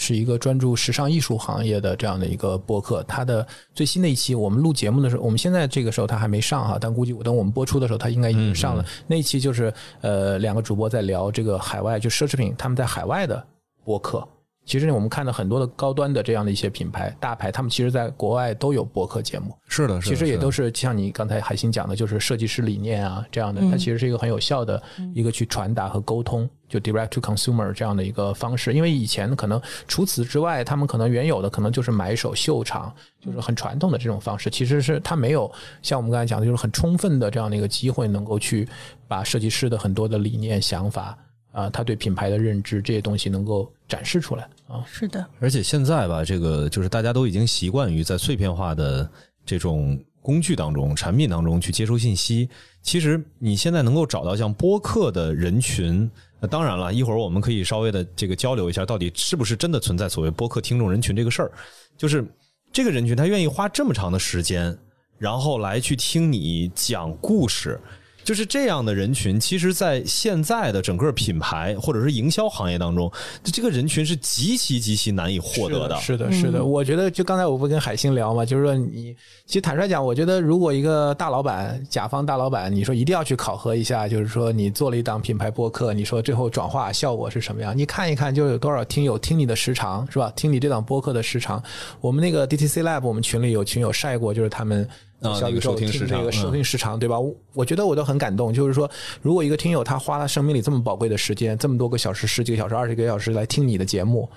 是一个专注时尚艺术行业的这样的一个播客，它的最新的一期，我们录节目的时候，我们现在这个时候它还没上哈，但估计等我们播出的时候，它应该已经上了。那一期就是呃，两个主播在聊这个海外就奢侈品，他们在海外的播客。其实我们看到很多的高端的这样的一些品牌大牌，他们其实在国外都有播客节目。是的，其实也都是像你刚才海星讲的，就是设计师理念啊这样的，它其实是一个很有效的一个去传达和沟通，就 direct to consumer 这样的一个方式。因为以前可能除此之外，他们可能原有的可能就是买手秀场，就是很传统的这种方式，其实是他没有像我们刚才讲的，就是很充分的这样的一个机会，能够去把设计师的很多的理念想法。啊，他对品牌的认知这些东西能够展示出来啊。是的，而且现在吧，这个就是大家都已经习惯于在碎片化的这种工具当中、产品当中去接收信息。其实你现在能够找到像播客的人群，那当然了，一会儿我们可以稍微的这个交流一下，到底是不是真的存在所谓播客听众人群这个事儿。就是这个人群，他愿意花这么长的时间，然后来去听你讲故事。就是这样的人群，其实，在现在的整个品牌或者是营销行业当中，这个人群是极其极其难以获得的。是的，是的。我觉得，就刚才我不跟海星聊嘛，就是说，你其实坦率讲，我觉得，如果一个大老板、甲方大老板，你说一定要去考核一下，就是说，你做了一档品牌播客，你说最后转化效果是什么样？你看一看，就有多少听友听你的时长，是吧？听你这档播客的时长。我们那个 DTC Lab，我们群里有群友晒过，就是他们。小宇宙听这个收听时长，对吧？我觉得我都很感动。就是说，如果一个听友他花了生命里这么宝贵的时间，这么多个小时、十几个小时、二十个小时来听你的节目，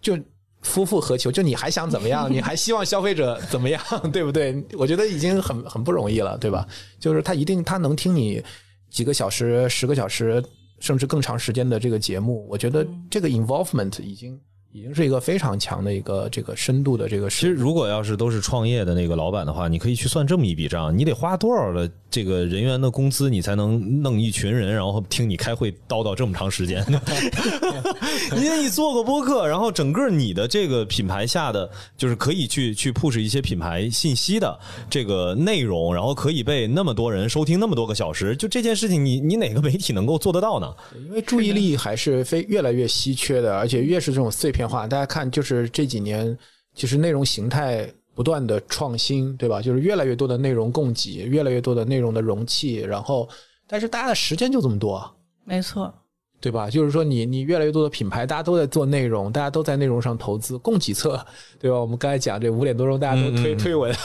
就夫复何求？就你还想怎么样？你还希望消费者怎么样？对不对？我觉得已经很很不容易了，对吧？就是他一定他能听你几个小时、十个小时，甚至更长时间的这个节目，我觉得这个 involvement 已经。已经是一个非常强的一个这个深度的这个。其实，如果要是都是创业的那个老板的话，你可以去算这么一笔账：你得花多少的这个人员的工资，你才能弄一群人，然后听你开会叨叨这么长时间？因为你做个播客，然后整个你的这个品牌下的，就是可以去去 push 一些品牌信息的这个内容，然后可以被那么多人收听那么多个小时，就这件事情，你你哪个媒体能够做得到呢？因为注意力还是非越来越稀缺的，而且越是这种碎片。化，大家看，就是这几年，其实内容形态不断的创新，对吧？就是越来越多的内容供给，越来越多的内容的容器，然后，但是大家的时间就这么多，没错，对吧？就是说，你你越来越多的品牌，大家都在做内容，大家都在内容上投资，供给侧，对吧？我们刚才讲这五点多钟，大家都推推文，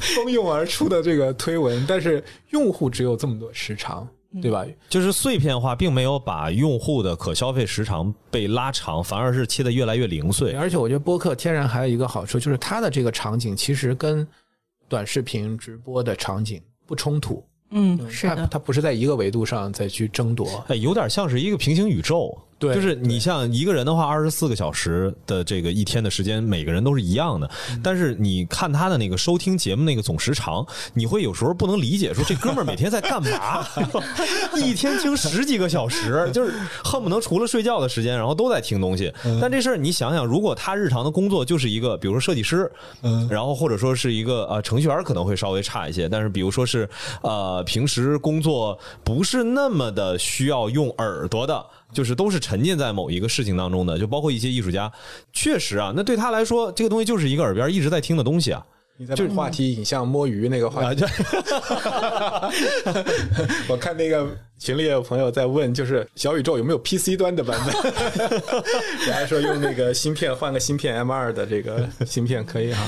蜂拥而出的这个推文，但是用户只有这么多时长。对吧？就是碎片化，并没有把用户的可消费时长被拉长，反而是切得越来越零碎。而且我觉得播客天然还有一个好处，就是它的这个场景其实跟短视频直播的场景不冲突。嗯，是的，它不是在一个维度上再去争夺，哎，有点像是一个平行宇宙。对，就是你像一个人的话，二十四个小时的这个一天的时间，每个人都是一样的。但是你看他的那个收听节目那个总时长，你会有时候不能理解，说这哥们儿每天在干嘛？一天听十几个小时，就是恨不能除了睡觉的时间，然后都在听东西。但这事儿你想想，如果他日常的工作就是一个，比如说设计师，嗯，然后或者说是一个呃程序员，可能会稍微差一些。但是比如说是呃平时工作不是那么的需要用耳朵的。就是都是沉浸在某一个事情当中的，就包括一些艺术家，确实啊，那对他来说，这个东西就是一个耳边一直在听的东西啊。你在把话题引向摸鱼那个话题，我看那个群里有朋友在问，就是小宇宙有没有 PC 端的版本？你还说用那个芯片换个芯片 M 二的这个芯片可以哈。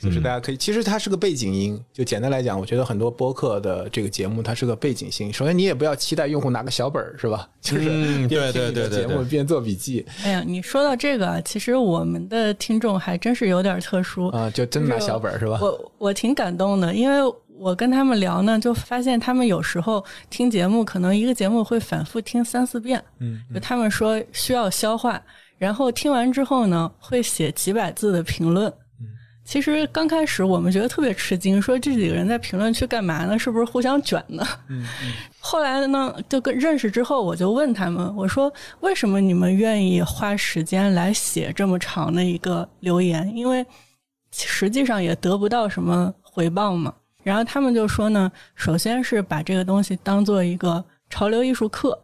就是大家可以，其实它是个背景音。就简单来讲，我觉得很多播客的这个节目，它是个背景音。首先，你也不要期待用户拿个小本儿，是吧？就是边听你的节目边做笔记。哎呀，你说到这个，其实我们的听众还真是有点特殊啊，就真拿小本儿是吧？我我挺感动的，因为我跟他们聊呢，就发现他们有时候听节目，可能一个节目会反复听三四遍。嗯，就他们说需要消化，然后听完之后呢，会写几百字的评论。其实刚开始我们觉得特别吃惊，说这几个人在评论区干嘛呢？是不是互相卷呢？嗯嗯。后来呢，就跟认识之后，我就问他们，我说为什么你们愿意花时间来写这么长的一个留言？因为实际上也得不到什么回报嘛。然后他们就说呢，首先是把这个东西当做一个潮流艺术课，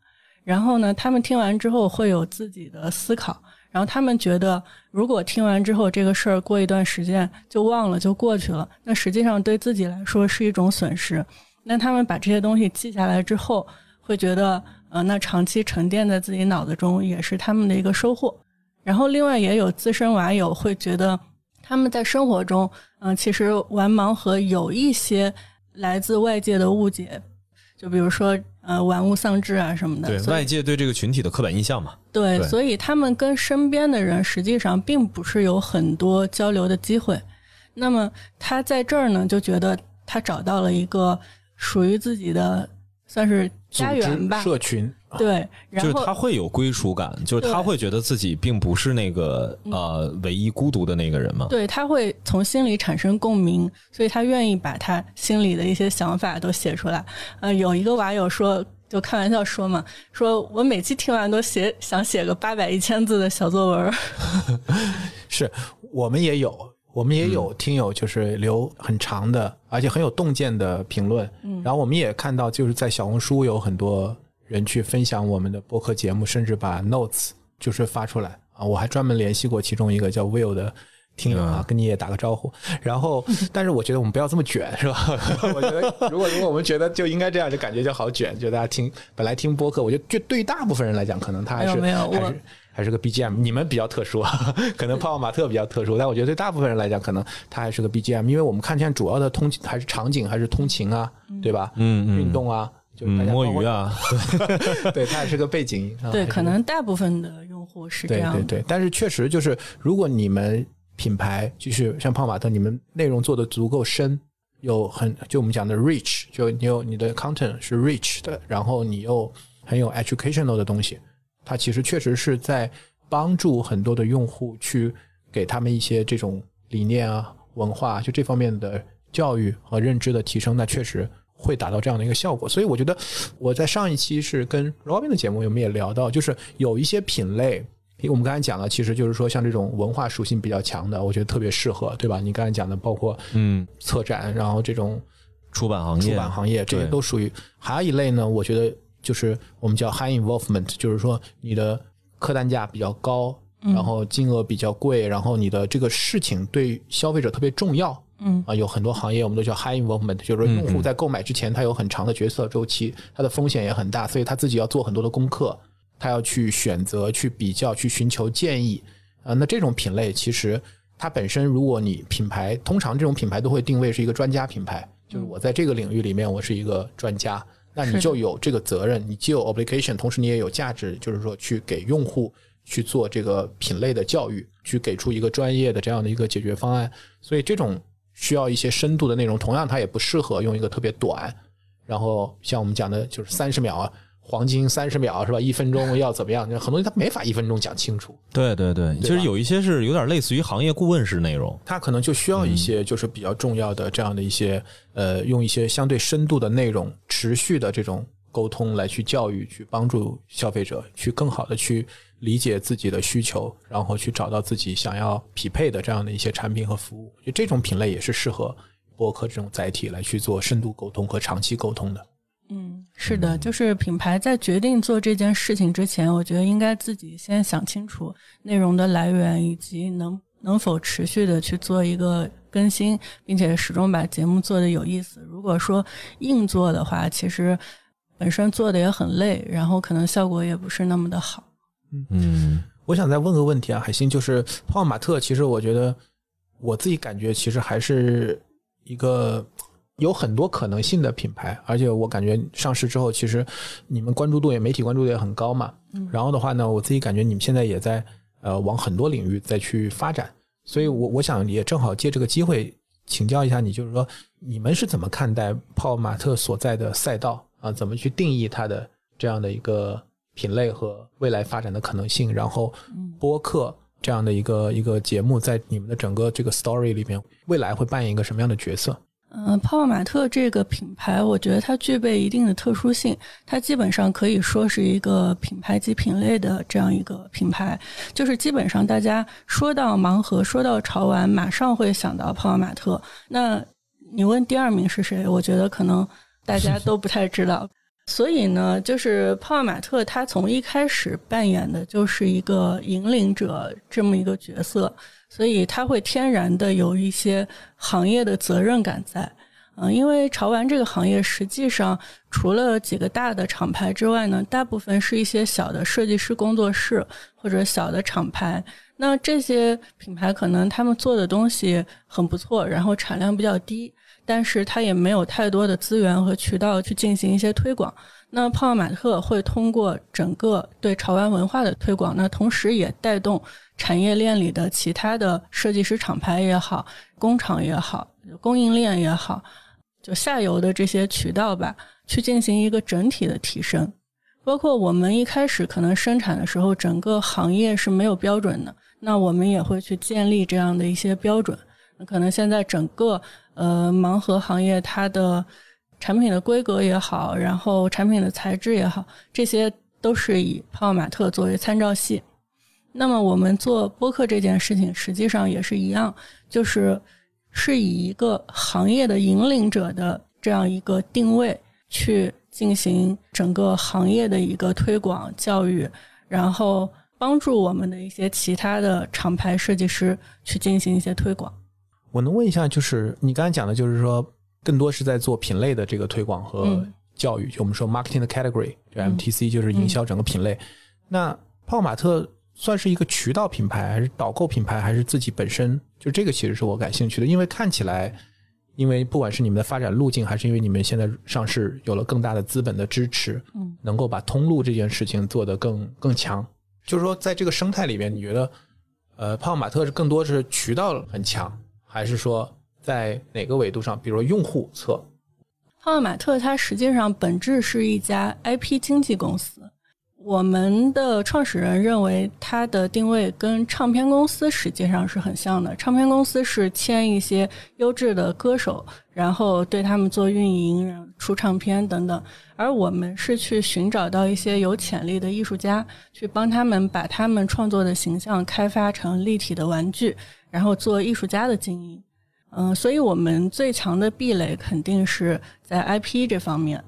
然后呢，他们听完之后会有自己的思考。然后他们觉得，如果听完之后这个事儿过一段时间就忘了就过去了，那实际上对自己来说是一种损失。那他们把这些东西记下来之后，会觉得，呃，那长期沉淀在自己脑子中也是他们的一个收获。然后另外也有资深网友会觉得，他们在生活中，嗯，其实玩盲盒有一些来自外界的误解，就比如说。呃，玩物丧志啊什么的，对外界对这个群体的刻板印象嘛。对，所以他们跟身边的人实际上并不是有很多交流的机会。那么他在这儿呢，就觉得他找到了一个属于自己的算是家园吧，社群。对，然就是他会有归属感，就是他会觉得自己并不是那个呃唯一孤独的那个人嘛。对他会从心里产生共鸣，所以他愿意把他心里的一些想法都写出来。呃，有一个网友说，就开玩笑说嘛，说我每期听完都写想写个八百一千字的小作文。是我们也有，我们也有听友就是留很长的，而且很有洞见的评论。嗯，然后我们也看到，就是在小红书有很多人去分享我们的播客节目，甚至把 notes 就是发出来啊。我还专门联系过其中一个叫 Will 的。听友啊，跟你也打个招呼。然后，但是我觉得我们不要这么卷，是吧？我觉得如果如果我们觉得就应该这样，就感觉就好卷。就大家听本来听播客，我觉得就对于大部分人来讲，可能他还是没有没有还是还是个 BGM，你们比较特殊啊，可能泡泡玛特比较特殊，但我觉得对大部分人来讲，可能他还是个 BGM，因为我们看见主要的通还是场景，还是通勤啊，对吧？嗯嗯运动啊，就嗯大，家摸鱼，啊，对，它也是个背景对，可能大部分的用户是这样。对对对，但是确实就是，如果你们品牌就是像胖玛特，你们内容做的足够深，有很就我们讲的 rich，就你有你的 content 是 rich 的，然后你又很有 educational 的东西，它其实确实是在帮助很多的用户去给他们一些这种理念啊、文化就这方面的教育和认知的提升，那确实会达到这样的一个效果。所以我觉得我在上一期是跟 Robin 的节目，我们也聊到，就是有一些品类。因为我们刚才讲了，其实就是说，像这种文化属性比较强的，我觉得特别适合，对吧？你刚才讲的，包括嗯，策展，然后这种出版行业，出版行业，这些都属于。还有一类呢，我觉得就是我们叫 high involvement，就是说你的客单价比较高，然后金额比较贵，然后你的这个事情对消费者特别重要。嗯啊，有很多行业我们都叫 high involvement，就是说用户在购买之前，他有很长的决策周期，他的风险也很大，所以他自己要做很多的功课，他要去选择、去比较、去寻求建议。啊，那这种品类其实它本身，如果你品牌，通常这种品牌都会定位是一个专家品牌，就是我在这个领域里面我是一个专家，那你就有这个责任，你既有 obligation，同时你也有价值，就是说去给用户去做这个品类的教育，去给出一个专业的这样的一个解决方案。所以这种需要一些深度的内容，同样它也不适合用一个特别短，然后像我们讲的就是三十秒啊。黄金三十秒是吧？一分钟要怎么样？很多东西它没法一分钟讲清楚，对对对，其实有一些是有点类似于行业顾问式内容。它可能就需要一些就是比较重要的这样的一些呃，用一些相对深度的内容，持续的这种沟通来去教育，去帮助消费者去更好的去理解自己的需求，然后去找到自己想要匹配的这样的一些产品和服务。就这种品类也是适合播客这种载体来去做深度沟通和长期沟通的。嗯，是的，就是品牌在决定做这件事情之前，我觉得应该自己先想清楚内容的来源以及能能否持续的去做一个更新，并且始终把节目做的有意思。如果说硬做的话，其实本身做的也很累，然后可能效果也不是那么的好。嗯我想再问个问题啊，海星，就是泡泡玛特，其实我觉得我自己感觉其实还是一个有很多可能性的品牌，而且我感觉上市之后，其实你们关注度也媒体关注度也很高嘛。嗯然后的话呢，我自己感觉你们现在也在呃往很多领域再去发展，所以我我想也正好借这个机会请教一下你，就是说你们是怎么看待泡泡玛特所在的赛道啊？怎么去定义它的这样的一个品类和未来发展的可能性？然后播客这样的一个一个节目，在你们的整个这个 story 里面，未来会扮演一个什么样的角色？嗯，泡泡玛特这个品牌，我觉得它具备一定的特殊性，它基本上可以说是一个品牌及品类的这样一个品牌。就是基本上大家说到盲盒，说到潮玩，马上会想到泡泡玛特。那你问第二名是谁？我觉得可能大家 都不太知道。所以呢，就是泡泡玛特，它从一开始扮演的就是一个引领者这么一个角色，所以它会天然的有一些行业的责任感在。嗯，因为潮玩这个行业实际上除了几个大的厂牌之外呢，大部分是一些小的设计师工作室或者小的厂牌。那这些品牌可能他们做的东西很不错，然后产量比较低，但是它也没有太多的资源和渠道去进行一些推广。那泡泡玛特会通过整个对潮玩文化的推广，那同时也带动产业链里的其他的设计师厂牌也好、工厂也好、供应链也好，就下游的这些渠道吧，去进行一个整体的提升。包括我们一开始可能生产的时候，整个行业是没有标准的，那我们也会去建立这样的一些标准。可能现在整个呃盲盒行业，它的产品的规格也好，然后产品的材质也好，这些都是以泡泡玛特作为参照系。那么我们做播客这件事情，实际上也是一样，就是是以一个行业的引领者的这样一个定位去进行整个行业的一个推广教育，然后帮助我们的一些其他的厂牌设计师去进行一些推广。我能问一下，就是你刚才讲的，就是说更多是在做品类的这个推广和教育，就我们说 marketing 的 category，就 MTC 就是营销整个品类。那泡泡玛特算是一个渠道品牌，还是导购品牌，还是自己本身？就这个其实是我感兴趣的，因为看起来，因为不管是你们的发展路径，还是因为你们现在上市有了更大的资本的支持，嗯，能够把通路这件事情做得更更强。就是说，在这个生态里面，你觉得，呃，泡泡玛特是更多是渠道很强？还是说在哪个维度上，比如说用户侧，泡泡玛特它实际上本质是一家 IP 经纪公司。我们的创始人认为它的定位跟唱片公司实际上是很像的。唱片公司是签一些优质的歌手，然后对他们做运营、出唱片等等，而我们是去寻找到一些有潜力的艺术家，去帮他们把他们创作的形象开发成立体的玩具。然后做艺术家的经营，嗯，所以我们最强的壁垒肯定是在 IP 这方面，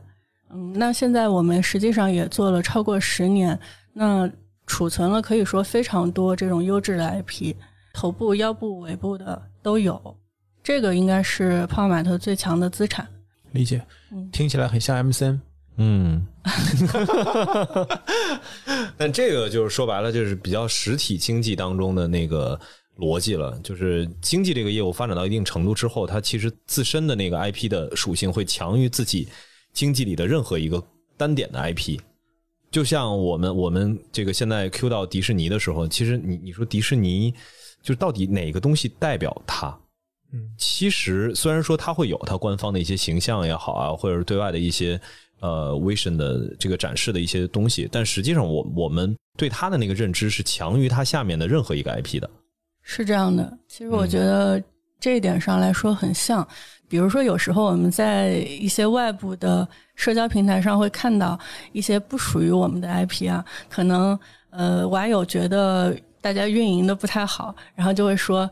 嗯，那现在我们实际上也做了超过十年，那储存了可以说非常多这种优质的 IP，头部、腰部、尾部的都有，这个应该是泡泡玛特最强的资产。理解，听起来很像 M 森，嗯，但这个就是说白了，就是比较实体经济当中的那个。逻辑了，就是经济这个业务发展到一定程度之后，它其实自身的那个 IP 的属性会强于自己经济里的任何一个单点的 IP。就像我们我们这个现在 Q 到迪士尼的时候，其实你你说迪士尼就到底哪个东西代表它？嗯，其实虽然说它会有它官方的一些形象也好啊，或者是对外的一些呃 vision 的这个展示的一些东西，但实际上我我们对它的那个认知是强于它下面的任何一个 IP 的。是这样的，其实我觉得这一点上来说很像。比如说，有时候我们在一些外部的社交平台上会看到一些不属于我们的 IP 啊，可能呃，网友觉得大家运营的不太好，然后就会说：“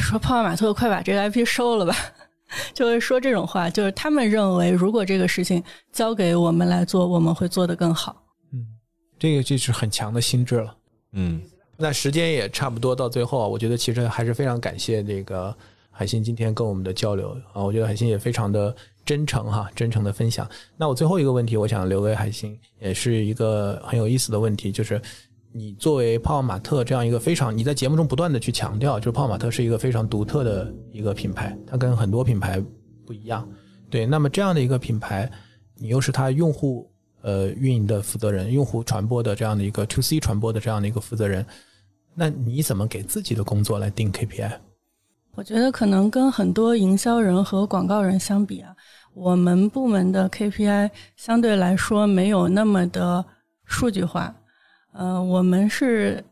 说泡泡玛特快把这个 IP 收了吧。”就会说这种话，就是他们认为如果这个事情交给我们来做，我们会做得更好。嗯，这个就是很强的心智了。嗯。那时间也差不多到最后，我觉得其实还是非常感谢这个海星今天跟我们的交流啊，我觉得海星也非常的真诚哈，真诚的分享。那我最后一个问题，我想留给海星，也是一个很有意思的问题，就是你作为泡泡玛特这样一个非常你在节目中不断的去强调，就是泡泡玛特是一个非常独特的一个品牌，它跟很多品牌不一样。对，那么这样的一个品牌，你又是它用户呃运营的负责人，用户传播的这样的一个 to C 传播的这样的一个负责人。那你怎么给自己的工作来定 KPI？我觉得可能跟很多营销人和广告人相比啊，我们部门的 KPI 相对来说没有那么的数据化。呃，我们是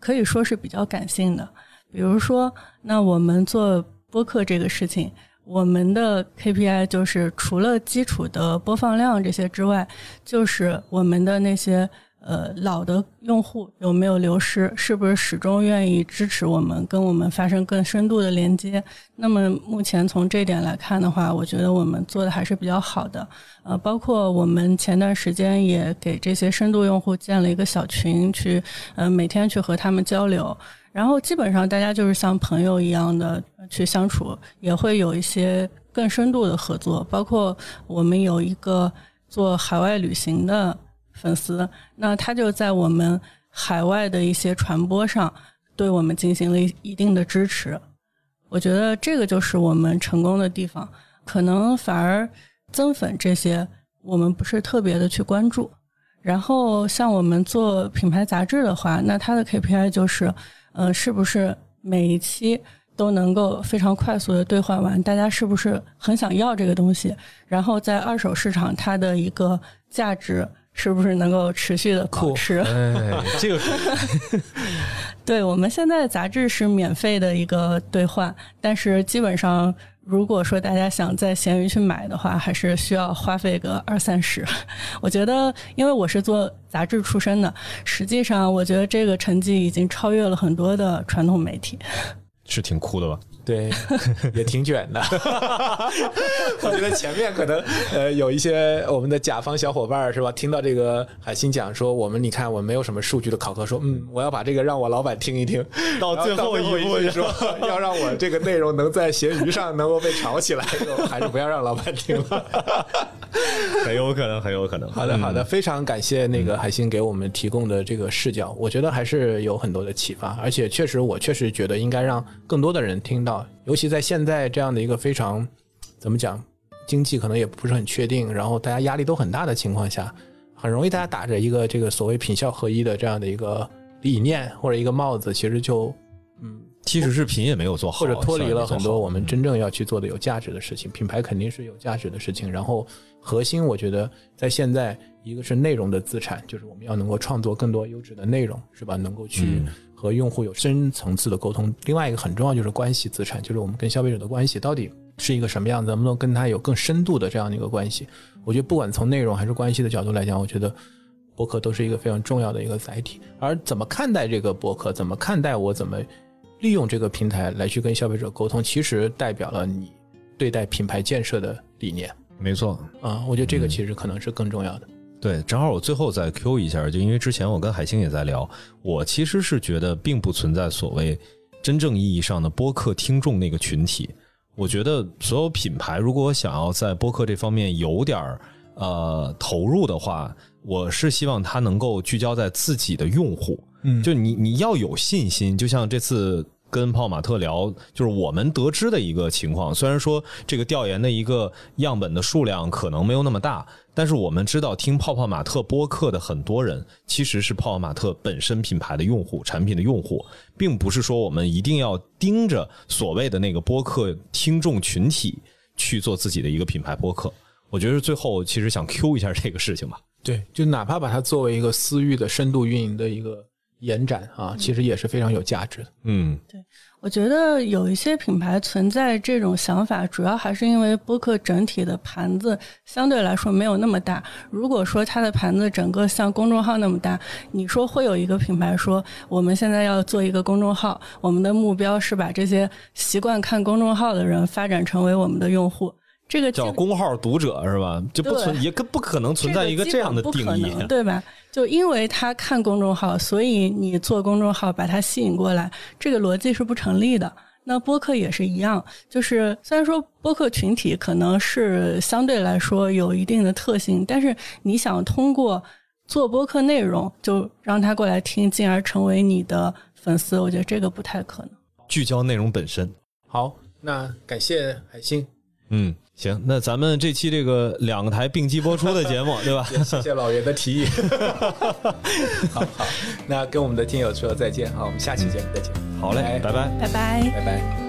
可以说是比较感性的。比如说，那我们做播客这个事情，我们的 KPI 就是除了基础的播放量这些之外，就是我们的那些。呃，老的用户有没有流失？是不是始终愿意支持我们，跟我们发生更深度的连接？那么目前从这点来看的话，我觉得我们做的还是比较好的。呃，包括我们前段时间也给这些深度用户建了一个小群，去呃每天去和他们交流，然后基本上大家就是像朋友一样的去相处，也会有一些更深度的合作。包括我们有一个做海外旅行的。粉丝，那他就在我们海外的一些传播上，对我们进行了一定的支持。我觉得这个就是我们成功的地方。可能反而增粉这些，我们不是特别的去关注。然后像我们做品牌杂志的话，那它的 KPI 就是，呃，是不是每一期都能够非常快速的兑换完？大家是不是很想要这个东西？然后在二手市场，它的一个价值。是不是能够持续的保持？哎，这个 对，我们现在杂志是免费的一个兑换，但是基本上，如果说大家想在闲鱼去买的话，还是需要花费个二三十。我觉得，因为我是做杂志出身的，实际上我觉得这个成绩已经超越了很多的传统媒体。是挺酷的吧？对，也挺卷的。我觉得前面可能呃有一些我们的甲方小伙伴是吧？听到这个海星讲说，我们你看我没有什么数据的考核，说嗯，我要把这个让我老板听一听。到最后一步就说要让我这个内容能在闲鱼上能够被炒起来，还是不要让老板听了。很有可能，很有可能。好的，好的，非常感谢那个海星给我们提供的这个视角，我觉得还是有很多的启发，而且确实，我确实觉得应该让更多的人听到。尤其在现在这样的一个非常怎么讲，经济可能也不是很确定，然后大家压力都很大的情况下，很容易大家打着一个这个所谓品效合一的这样的一个理念或者一个帽子，其实就嗯，其实是品也没有做好，或者脱离了很多我们真正要去做的有价值的事情。品牌肯定是有价值的事情，然后核心我觉得在现在一个是内容的资产，就是我们要能够创作更多优质的内容，是吧？能够去。和用户有深层次的沟通，另外一个很重要就是关系资产，就是我们跟消费者的关系到底是一个什么样子，能不能跟他有更深度的这样的一个关系？我觉得不管从内容还是关系的角度来讲，我觉得博客都是一个非常重要的一个载体。而怎么看待这个博客，怎么看待我怎么利用这个平台来去跟消费者沟通，其实代表了你对待品牌建设的理念。没错，啊，我觉得这个其实可能是更重要的。对，正好我最后再 Q 一下，就因为之前我跟海星也在聊，我其实是觉得并不存在所谓真正意义上的播客听众那个群体。我觉得所有品牌如果想要在播客这方面有点儿呃投入的话，我是希望它能够聚焦在自己的用户。嗯，就你你要有信心，就像这次。跟泡马特聊，就是我们得知的一个情况。虽然说这个调研的一个样本的数量可能没有那么大，但是我们知道听泡泡玛特播客的很多人，其实是泡泡玛特本身品牌的用户、产品的用户，并不是说我们一定要盯着所谓的那个播客听众群体去做自己的一个品牌播客。我觉得最后其实想 Q 一下这个事情吧。对，就哪怕把它作为一个私域的深度运营的一个。延展啊，其实也是非常有价值的。嗯，对，我觉得有一些品牌存在这种想法，主要还是因为播客整体的盘子相对来说没有那么大。如果说它的盘子整个像公众号那么大，你说会有一个品牌说，我们现在要做一个公众号，我们的目标是把这些习惯看公众号的人发展成为我们的用户。这个叫公号读者是吧？就不存也不可能存在一个这样的定义，对吧？就因为他看公众号，所以你做公众号把他吸引过来，这个逻辑是不成立的。那播客也是一样，就是虽然说播客群体可能是相对来说有一定的特性，但是你想通过做播客内容就让他过来听，进而成为你的粉丝，我觉得这个不太可能。聚焦内容本身。好，那感谢海星。嗯。行，那咱们这期这个两个台并机播出的节目，对吧？谢谢老袁的提议。好好，那跟我们的听友说再见，好，我们下期节目再见。好嘞，拜拜，拜拜，拜拜。